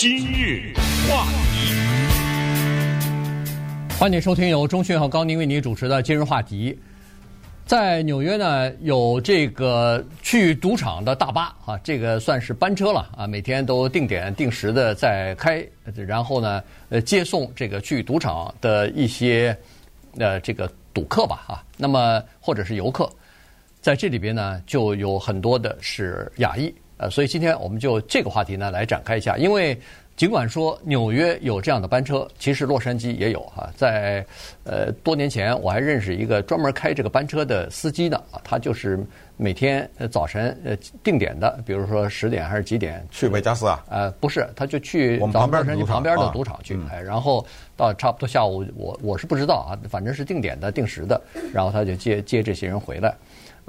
今日话题，欢迎收听由钟迅和高宁为您主持的今日话题。在纽约呢，有这个去赌场的大巴啊，这个算是班车了啊，每天都定点定时的在开，然后呢，呃，接送这个去赌场的一些呃这个赌客吧啊，那么或者是游客，在这里边呢，就有很多的是亚裔，呃，所以今天我们就这个话题呢来展开一下，因为。尽管说纽约有这样的班车，其实洛杉矶也有哈。在呃多年前，我还认识一个专门开这个班车的司机呢啊，他就是每天早晨呃定点的，比如说十点还是几点去维加斯啊？呃，不是，他就去我们旁边去旁边的赌场去，哎，然后到差不多下午，我我是不知道啊，反正是定点的、定时的，然后他就接接这些人回来，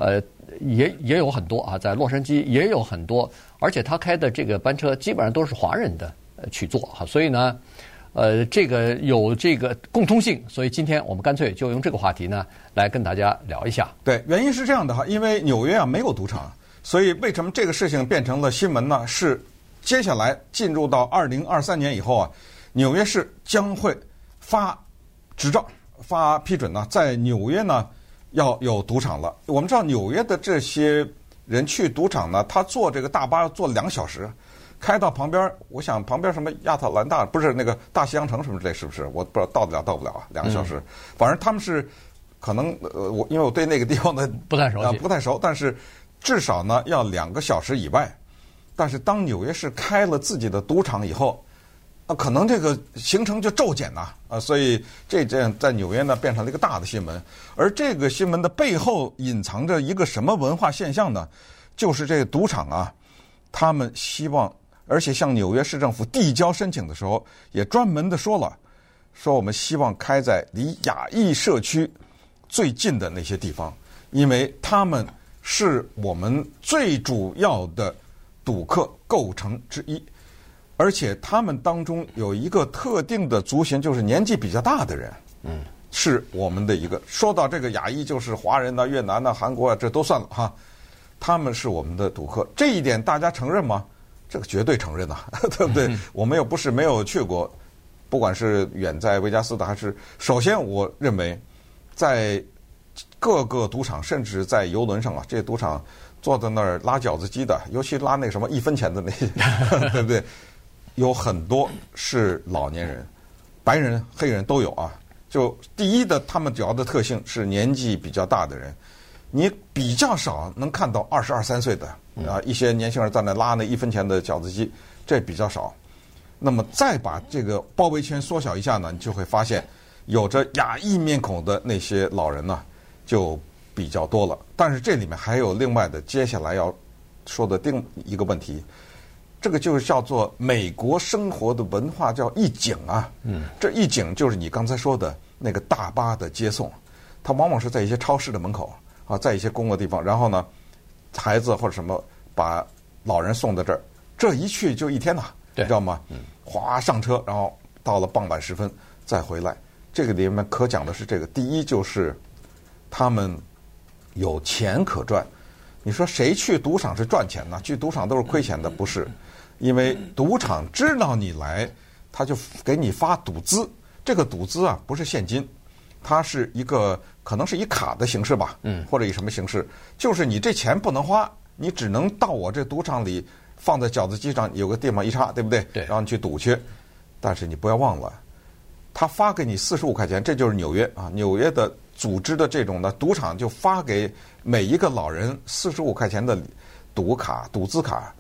呃，也也有很多啊，在洛杉矶也有很多，而且他开的这个班车基本上都是华人的。去做哈，所以呢，呃，这个有这个共通性，所以今天我们干脆就用这个话题呢来跟大家聊一下。对，原因是这样的哈，因为纽约啊没有赌场，所以为什么这个事情变成了新闻呢？是接下来进入到二零二三年以后啊，纽约市将会发执照、发批准呢，在纽约呢要有赌场了。我们知道纽约的这些人去赌场呢，他坐这个大巴要坐两小时。开到旁边，我想旁边什么亚特兰大不是那个大西洋城什么之类，是不是？我不知道到得了到不了啊，两个小时。嗯、反正他们是可能呃，我因为我对那个地方的 不太熟悉，不太熟，但是至少呢要两个小时以外。但是当纽约市开了自己的赌场以后，那可能这个行程就骤减呐啊，所以这件在纽约呢变成了一个大的新闻。而这个新闻的背后隐藏着一个什么文化现象呢？就是这个赌场啊，他们希望。而且向纽约市政府递交申请的时候，也专门的说了，说我们希望开在离亚裔社区最近的那些地方，因为他们是我们最主要的赌客构成之一，而且他们当中有一个特定的族群，就是年纪比较大的人，嗯，是我们的一个。说到这个亚裔，就是华人呐、越南呐、韩国啊，这都算了哈，他们是我们的赌客，这一点大家承认吗？这个绝对承认呐、啊，对不对？我们又不是没有去过，不管是远在维加斯的，还是首先我认为，在各个赌场，甚至在游轮上啊，这些赌场坐在那儿拉饺子机的，尤其拉那什么一分钱的那些，对不对？有很多是老年人，白人、黑人都有啊。就第一的，他们主要的特性是年纪比较大的人，你比较少能看到二十二三岁的。啊，一些年轻人在那拉那一分钱的饺子机，这比较少。那么再把这个包围圈缩小一下呢，你就会发现，有着亚裔面孔的那些老人呢，就比较多了。但是这里面还有另外的，接下来要说的另一个问题，这个就是叫做美国生活的文化，叫一景啊。嗯，这一景就是你刚才说的那个大巴的接送，它往往是在一些超市的门口啊，在一些公共地方，然后呢。孩子或者什么把老人送到这儿，这一去就一天呐，你知道吗？哗上车，然后到了傍晚时分再回来。这个里面可讲的是这个，第一就是他们有钱可赚。你说谁去赌场是赚钱呢？去赌场都是亏钱的，不是？因为赌场知道你来，他就给你发赌资。这个赌资啊，不是现金。它是一个可能是以卡的形式吧，嗯，或者以什么形式？就是你这钱不能花，你只能到我这赌场里放在饺子机上有个地方一插，对不对？对。然后你去赌去，但是你不要忘了，他发给你四十五块钱，这就是纽约啊，纽约的组织的这种的赌场就发给每一个老人四十五块钱的赌卡、赌资卡。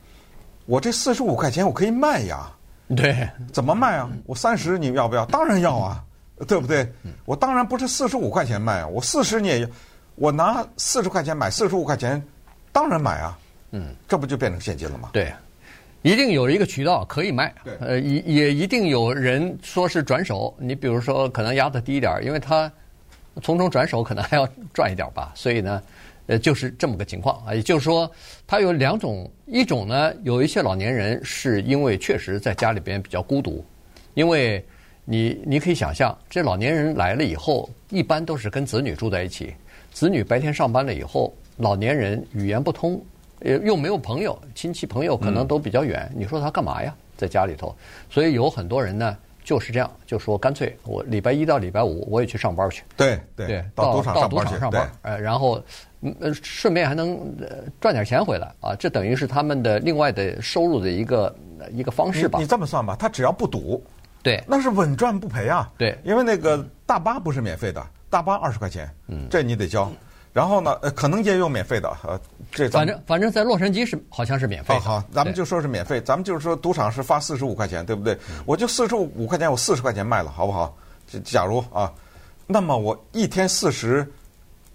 我这四十五块钱我可以卖呀，对，怎么卖啊？我三十你要不要？当然要啊。对不对？我当然不是四十五块钱卖啊，我四十你也，我拿四十块钱买四十五块钱，当然买啊。嗯，这不就变成现金了吗？对，一定有一个渠道可以卖。对，呃，也也一定有人说是转手。你比如说，可能压的低一点，因为他从中转手可能还要赚一点吧。所以呢，呃，就是这么个情况啊。也就是说，它有两种，一种呢，有一些老年人是因为确实在家里边比较孤独，因为。你你可以想象，这老年人来了以后，一般都是跟子女住在一起。子女白天上班了以后，老年人语言不通，呃，又没有朋友，亲戚朋友可能都比较远。嗯、你说他干嘛呀？在家里头，所以有很多人呢就是这样，就说干脆我礼拜一到礼拜五我也去上班去，对对，到赌场到赌场上班，呃，然后呃顺便还能赚点钱回来啊，这等于是他们的另外的收入的一个一个方式吧。你这么算吧，他只要不赌，对，那是稳赚不赔啊。对，因为那个大巴不是免费的，大巴二十块钱，嗯，这你得交。然后呢，呃，可能也有免费的，呃，这反正反正在洛杉矶是好像是免费。好，咱们就说是免费，咱们就是说赌场是发四十五块钱，对不对？我就四十五块钱，我四十块钱卖了，好不好？假如啊，那么我一天四十，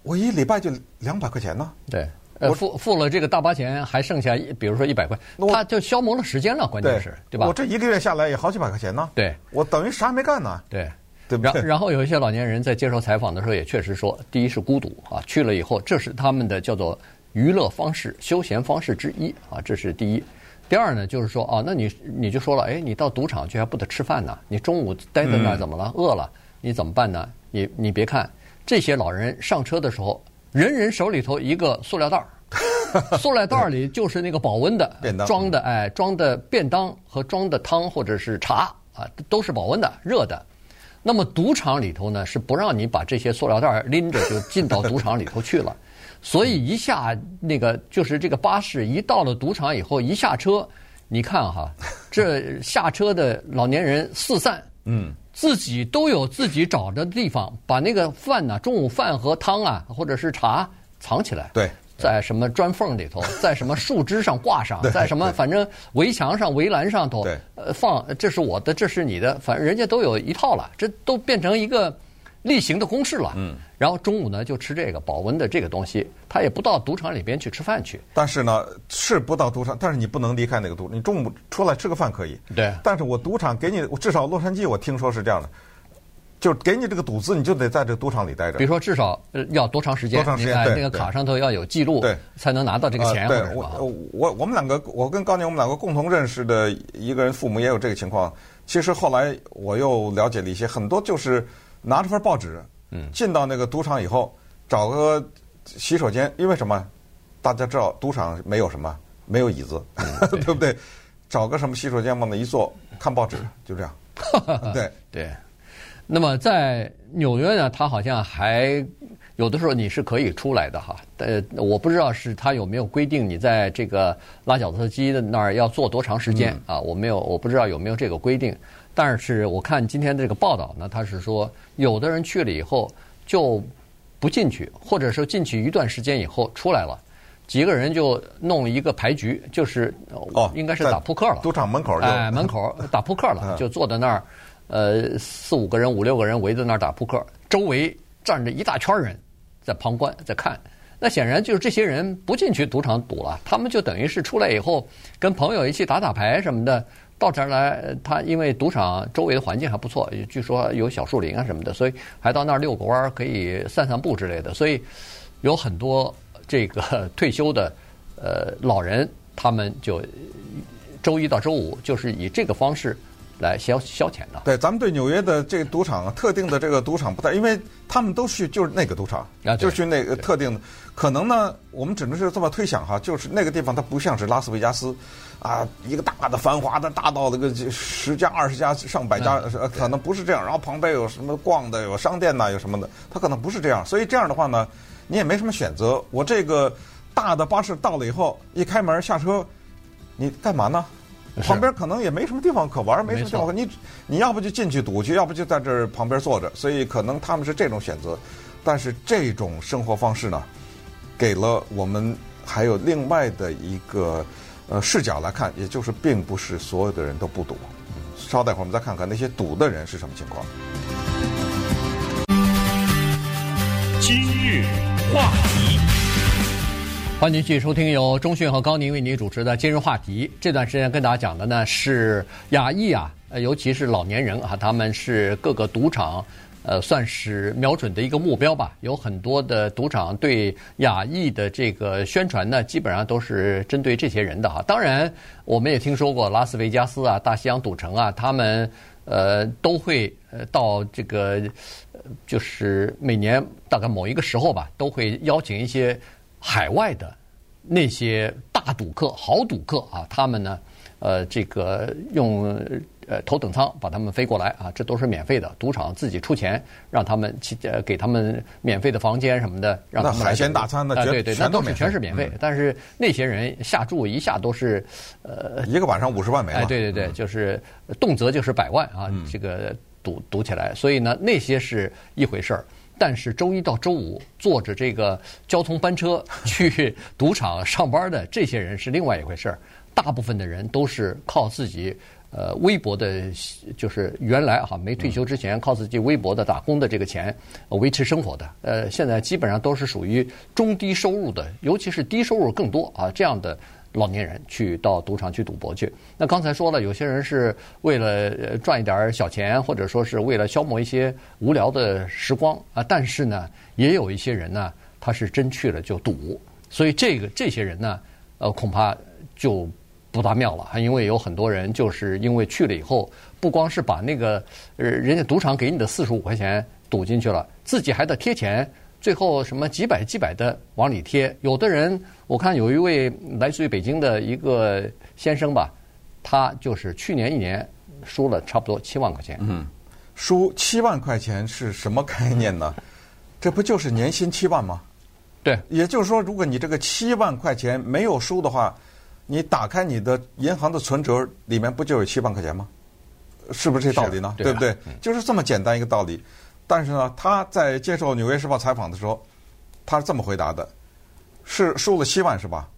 我一礼拜就两百块钱呢。对，我，付付了这个大巴钱，还剩下比如说一百块，他就消磨了时间了，关键是，对吧？我这一个月下来也好几百块钱呢。对，我等于啥也没干呢。对。对对然然后有一些老年人在接受采访的时候也确实说，第一是孤独啊，去了以后这是他们的叫做娱乐方式、休闲方式之一啊，这是第一。第二呢，就是说啊，那你你就说了，哎，你到赌场去还不得吃饭呢？你中午待在那儿怎么了？嗯、饿了你怎么办呢？你你别看这些老人上车的时候，人人手里头一个塑料袋儿，塑料袋儿里就是那个保温的 装的，哎，装的便当和装的汤或者是茶啊，都是保温的、热的。那么赌场里头呢，是不让你把这些塑料袋拎着就进到赌场里头去了，所以一下那个就是这个巴士一到了赌场以后一下车，你看哈，这下车的老年人四散，嗯，自己都有自己找的地方，把那个饭呢，中午饭和汤啊或者是茶藏起来，对。在什么砖缝里头，在什么树枝上挂上，在什么反正围墙上、围栏上头，呃，放这是我的，这是你的，反正人家都有一套了，这都变成一个例行的公式了。嗯，然后中午呢就吃这个保温的这个东西，他也不到赌场里边去吃饭去。但是呢，是不到赌场，但是你不能离开那个赌，你中午出来吃个饭可以。对。但是我赌场给你，我至少洛杉矶我听说是这样的。就是给你这个赌资，你就得在这个赌场里待着。比如说，至少要多长时间？多长时间？对，那个卡上头要有记录，对，才能拿到这个钱。对，我我我们两个，我跟高宁，我们两个共同认识的一个人，父母也有这个情况。其实后来我又了解了一些，很多就是拿着份报纸，嗯，进到那个赌场以后，找个洗手间，因为什么？大家知道赌场没有什么，没有椅子，对不对？找个什么洗手间往那一坐，看报纸，就这样。对对。那么在纽约呢，他好像还有的时候你是可以出来的哈，呃，我不知道是他有没有规定你在这个拉脚踏机的那儿要坐多长时间啊？我没有，我不知道有没有这个规定。但是我看今天这个报道呢，他是说有的人去了以后就不进去，或者说进去一段时间以后出来了，几个人就弄一个牌局，就是哦，应该是打扑克了，赌场门口哎，门口打扑克了，就坐在那儿。呃，四五个人、五六个人围在那儿打扑克，周围站着一大圈人，在旁观，在看。那显然就是这些人不进去赌场赌了，他们就等于是出来以后跟朋友一起打打牌什么的。到这儿来，他因为赌场周围的环境还不错，据说有小树林啊什么的，所以还到那儿遛个弯儿，可以散散步之类的。所以有很多这个 退休的呃老人，他们就周一到周五就是以这个方式。来消消遣的。对，咱们对纽约的这个赌场，特定的这个赌场不太，因为他们都去就是那个赌场，就去那个特定的。可能呢，我们只能是这么推想哈，就是那个地方它不像是拉斯维加斯，啊，一个大的繁华的大到那个十家、二十家、上百家，可能不是这样。然后旁边有什么逛的，有商店呐，有什么的，它可能不是这样。所以这样的话呢，你也没什么选择。我这个大的巴士到了以后，一开门下车，你干嘛呢？旁边可能也没什么地方可玩，没什么地方可你你要不就进去赌去，要不就在这儿旁边坐着。所以可能他们是这种选择，但是这种生活方式呢，给了我们还有另外的一个呃视角来看，也就是并不是所有的人都不赌。稍待会儿我们再看看那些赌的人是什么情况。今日话题。欢迎继续收听由中讯和高宁为您主持的今日话题。这段时间跟大家讲的呢是亚裔啊，尤其是老年人啊，他们是各个赌场呃算是瞄准的一个目标吧。有很多的赌场对亚裔的这个宣传呢，基本上都是针对这些人的哈。当然，我们也听说过拉斯维加斯啊、大西洋赌城啊，他们呃都会呃到这个就是每年大概某一个时候吧，都会邀请一些。海外的那些大赌客、豪赌客啊，他们呢，呃，这个用呃头等舱把他们飞过来啊，这都是免费的，赌场自己出钱让他们去呃给他们免费的房间什么的，让他们海鲜大餐呢，对对，那都是全是免费。嗯、但是那些人下注一下都是呃一个晚上五十万没了，哎，对对对，就是动辄就是百万啊，嗯、这个赌赌起来，所以呢那些是一回事儿。但是周一到周五坐着这个交通班车 去赌场上班的这些人是另外一回事儿。大部分的人都是靠自己呃微薄的，就是原来哈没退休之前靠自己微薄的打工的这个钱维持生活的。呃，现在基本上都是属于中低收入的，尤其是低收入更多啊这样的老年人去到赌场去赌博去。那刚才说了，有些人是为了赚一点小钱，或者说是为了消磨一些无聊的时光啊。但是呢，也有一些人呢，他是真去了就赌，所以这个这些人呢，呃，恐怕就。不大妙了，因为有很多人就是因为去了以后，不光是把那个呃人家赌场给你的四十五块钱赌进去了，自己还得贴钱，最后什么几百几百的往里贴。有的人我看有一位来自于北京的一个先生吧，他就是去年一年输了差不多七万块钱。嗯，输七万块钱是什么概念呢？这不就是年薪七万吗？对，也就是说，如果你这个七万块钱没有输的话。你打开你的银行的存折，里面不就有七万块钱吗？是不是这道理呢？对，不对？就是这么简单一个道理。但是呢，他在接受《纽约时报》采访的时候，他是这么回答的：是输了七万是吧？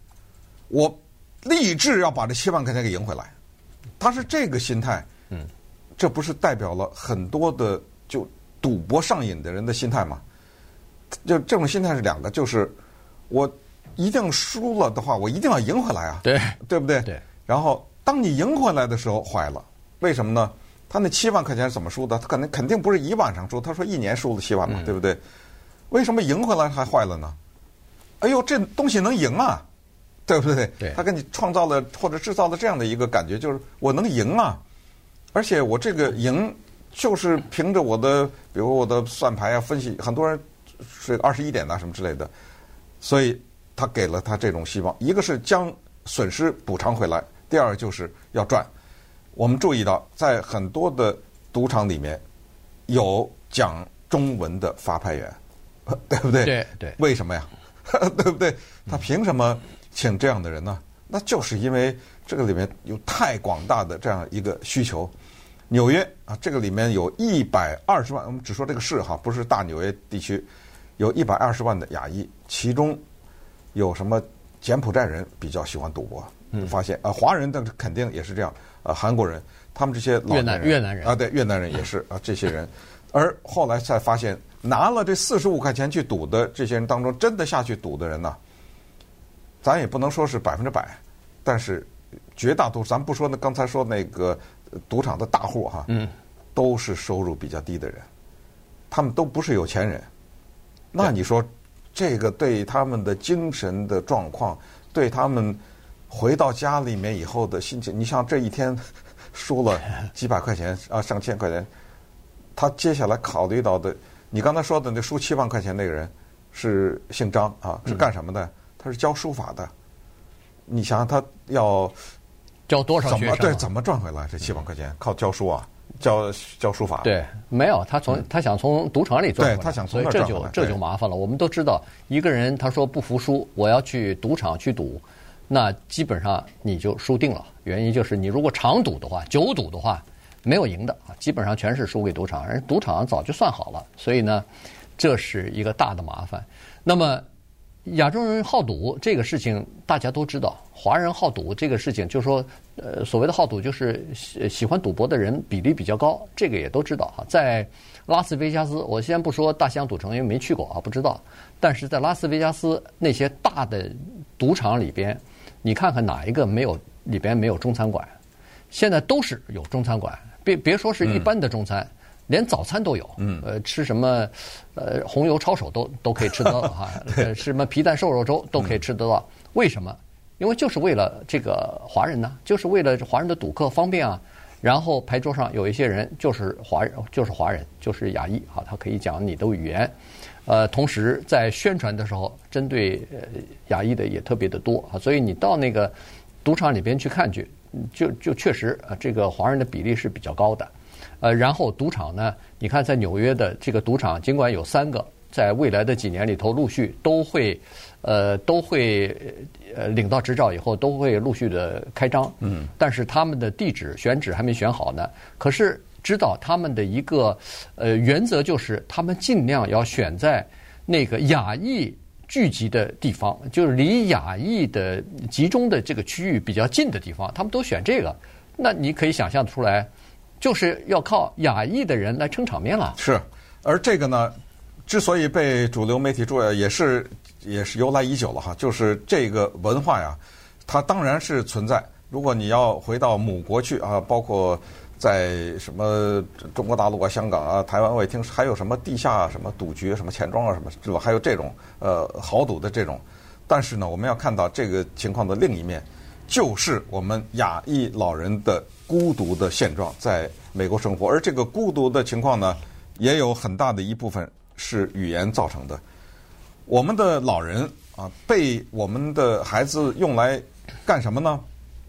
我立志要把这七万块钱给赢回来。他是这个心态。嗯，这不是代表了很多的就赌博上瘾的人的心态吗？就这种心态是两个，就是我。一定输了的话，我一定要赢回来啊！对，对不对？对。然后，当你赢回来的时候，坏了。为什么呢？他那七万块钱是怎么输的？他可能肯定不是一晚上输。他说一年输了七万嘛，嗯、对不对？为什么赢回来还坏了呢？哎呦，这东西能赢啊，对不对？对。他给你创造了或者制造了这样的一个感觉，就是我能赢啊，而且我这个赢就是凭着我的，比如我的算牌啊、分析，很多人是二十一点呐、啊、什么之类的，所以。他给了他这种希望，一个是将损失补偿回来，第二就是要赚。我们注意到，在很多的赌场里面有讲中文的发牌员，对不对？对对。为什么呀？对不对？他凭什么请这样的人呢？那就是因为这个里面有太广大的这样一个需求。纽约啊，这个里面有一百二十万，我们只说这个市哈，不是大纽约地区，有一百二十万的亚裔，其中。有什么柬埔寨人比较喜欢赌博？嗯，发现啊，华人的肯定也是这样。呃，韩国人，他们这些老越南越南人啊，对，越南人也是啊，这些人。而后来才发现，拿了这四十五块钱去赌的这些人当中，真的下去赌的人呢，咱也不能说是百分之百，但是绝大多数，咱不说那刚才说那个赌场的大户哈，嗯，都是收入比较低的人，他们都不是有钱人。那你说？这个对他们的精神的状况，对他们回到家里面以后的心情，你像这一天输了几百块钱啊，上千块钱，他接下来考虑到的，你刚才说的那输七万块钱那个人是姓张啊，是干什么的？嗯、他是教书法的。你想想，他要教多少学生？对，怎么赚回来这七万块钱？靠教书啊。教教书法？对，没有他从他想从赌场里赚回来，对他想从这就这就麻烦了。我们都知道，一个人他说不服输，我要去赌场去赌，那基本上你就输定了。原因就是你如果常赌的话，久赌的话，没有赢的啊，基本上全是输给赌场。人赌场早就算好了，所以呢，这是一个大的麻烦。那么。亚洲人好赌这个事情大家都知道，华人好赌这个事情，就是说，呃，所谓的好赌就是喜喜欢赌博的人比例比较高，这个也都知道哈。在拉斯维加斯，我先不说大西洋赌城，因为没去过啊，不知道。但是在拉斯维加斯那些大的赌场里边，你看看哪一个没有里边没有中餐馆？现在都是有中餐馆，别别说是一般的中餐。嗯连早餐都有，嗯，呃，吃什么，呃，红油抄手都都可以吃得到哈，呃，什么皮蛋瘦肉粥都可以吃得到。为什么？因为就是为了这个华人呢，就是为了华人的赌客方便啊。然后牌桌上有一些人就是华人，就是华人，就是亚裔啊，他可以讲你的语言。呃，同时在宣传的时候，针对呃亚裔的也特别的多啊。所以你到那个赌场里边去看去，就就确实啊，这个华人的比例是比较高的。呃，然后赌场呢，你看在纽约的这个赌场，尽管有三个，在未来的几年里头陆续都会，呃，都会呃领到执照以后都会陆续的开张。嗯。但是他们的地址选址还没选好呢。可是知道他们的一个呃原则就是，他们尽量要选在那个亚裔聚集的地方，就是离亚裔的集中的这个区域比较近的地方，他们都选这个。那你可以想象出来。就是要靠亚裔的人来撑场面了。是，而这个呢，之所以被主流媒体注意，也是也是由来已久了哈。就是这个文化呀，它当然是存在。如果你要回到母国去啊，包括在什么中国大陆啊、香港啊、台湾，我也听还有什么地下什么赌局、什么钱庄啊什么，是吧？还有这种呃豪赌的这种。但是呢，我们要看到这个情况的另一面，就是我们亚裔老人的。孤独的现状在美国生活，而这个孤独的情况呢，也有很大的一部分是语言造成的。我们的老人啊，被我们的孩子用来干什么呢？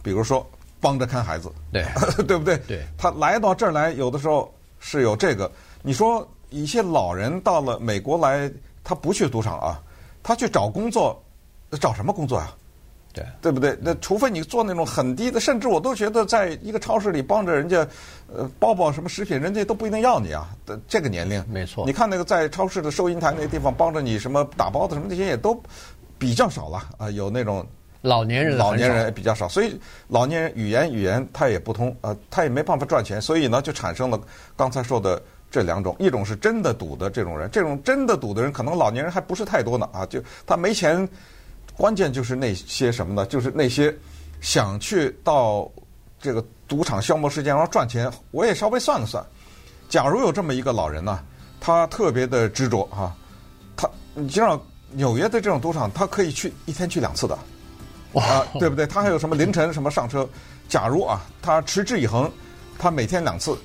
比如说帮着看孩子，对 对不对？对，他来到这儿来，有的时候是有这个。你说一些老人到了美国来，他不去赌场啊，他去找工作，找什么工作啊？对，对不对？那除非你做那种很低的，甚至我都觉得，在一个超市里帮着人家，呃，包包什么食品，人家都不一定要你啊。的这个年龄，没错。你看那个在超市的收银台那个地方帮着你什么打包的什么那些也都比较少了啊。有那种老年人，老年人也比较少，所以老年人语言语言他也不通啊，他也没办法赚钱，所以呢就产生了刚才说的这两种，一种是真的赌的这种人，这种真的赌的人可能老年人还不是太多呢啊，就他没钱。关键就是那些什么呢？就是那些想去到这个赌场消磨时间然后赚钱。我也稍微算了算，假如有这么一个老人呢，他特别的执着哈，他你知道纽约的这种赌场，他可以去一天去两次的，啊，对不对？他还有什么凌晨什么上车？假如啊，他持之以恒，他每天两次，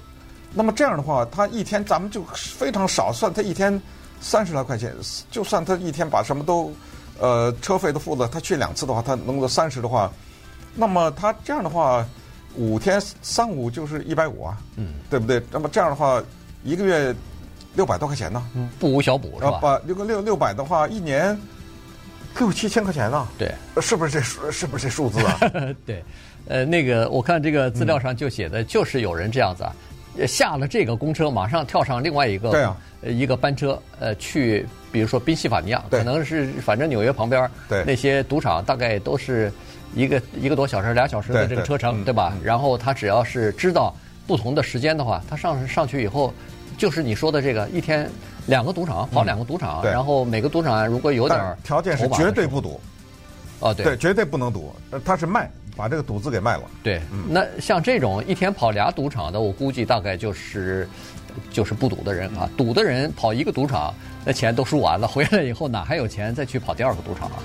那么这样的话，他一天咱们就非常少算，他一天三十来块钱，就算他一天把什么都。呃，车费都付了，他去两次的话，他能够三十的话，那么他这样的话，五天三五就是一百五啊，嗯，对不对？那么这样的话，一个月六百多块钱呢，嗯，不无小补是吧？把六个六六百的话，一年六七千块钱呢，对，是不是这数？是不是这数字啊？对，呃，那个我看这个资料上就写的就是有人这样子啊。下了这个公车，马上跳上另外一个，对啊，一个班车，呃，去，比如说宾夕法尼亚，可能是反正纽约旁边，对，那些赌场大概都是一个一个多小时、俩小时的这个车程，对，吧？嗯，然后他只要是知道不同的时间的话，他上上去以后，就是你说的这个一天两个赌场跑两个赌场，嗯，然后每个赌场如果有点条件是绝对不赌，哦，对，对，绝对不能赌，他是卖。把这个赌资给卖了。对，嗯、那像这种一天跑俩赌场的，我估计大概就是就是不赌的人啊。赌的人跑一个赌场，那钱都输完了，回来以后哪还有钱再去跑第二个赌场啊？